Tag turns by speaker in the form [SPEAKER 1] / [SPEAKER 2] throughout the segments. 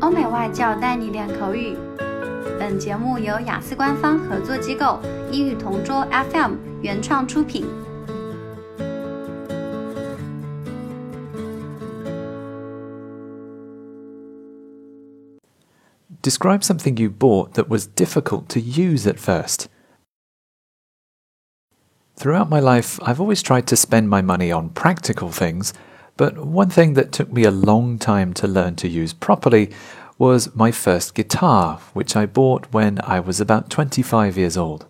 [SPEAKER 1] 欧美外教带你练口语。本节目由雅思官方合作机构英语同桌 FM 原创出品。
[SPEAKER 2] Describe something you bought that was difficult to use at first. Throughout my life, I've always tried to spend my money on practical things, but one thing that took me a long time to learn to use properly was my first guitar, which I bought when I was about 25 years old.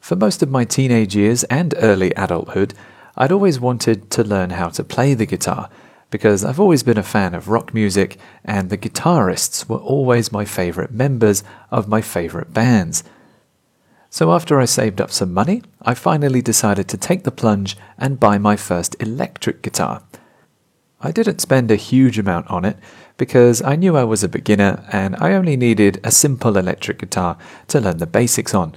[SPEAKER 2] For most of my teenage years and early adulthood, I'd always wanted to learn how to play the guitar because I've always been a fan of rock music and the guitarists were always my favorite members of my favorite bands. So after I saved up some money, I finally decided to take the plunge and buy my first electric guitar. I didn't spend a huge amount on it because I knew I was a beginner and I only needed a simple electric guitar to learn the basics on.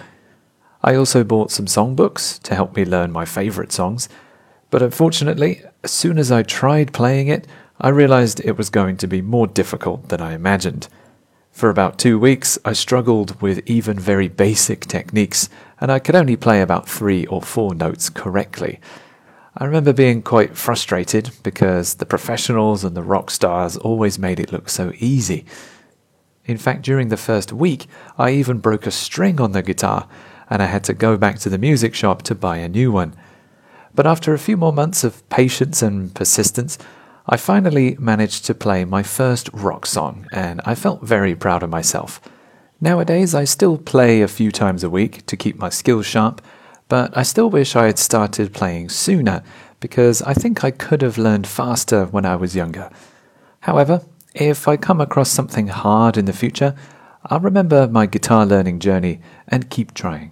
[SPEAKER 2] I also bought some songbooks to help me learn my favorite songs, but unfortunately, as soon as I tried playing it, I realized it was going to be more difficult than I imagined. For about two weeks, I struggled with even very basic techniques, and I could only play about three or four notes correctly. I remember being quite frustrated because the professionals and the rock stars always made it look so easy. In fact, during the first week, I even broke a string on the guitar, and I had to go back to the music shop to buy a new one. But after a few more months of patience and persistence, I finally managed to play my first rock song, and I felt very proud of myself. Nowadays, I still play a few times a week to keep my skills sharp, but I still wish I had started playing sooner because I think I could have learned faster when I was younger. However, if I come across something hard in the future, I'll remember my guitar learning journey and keep trying.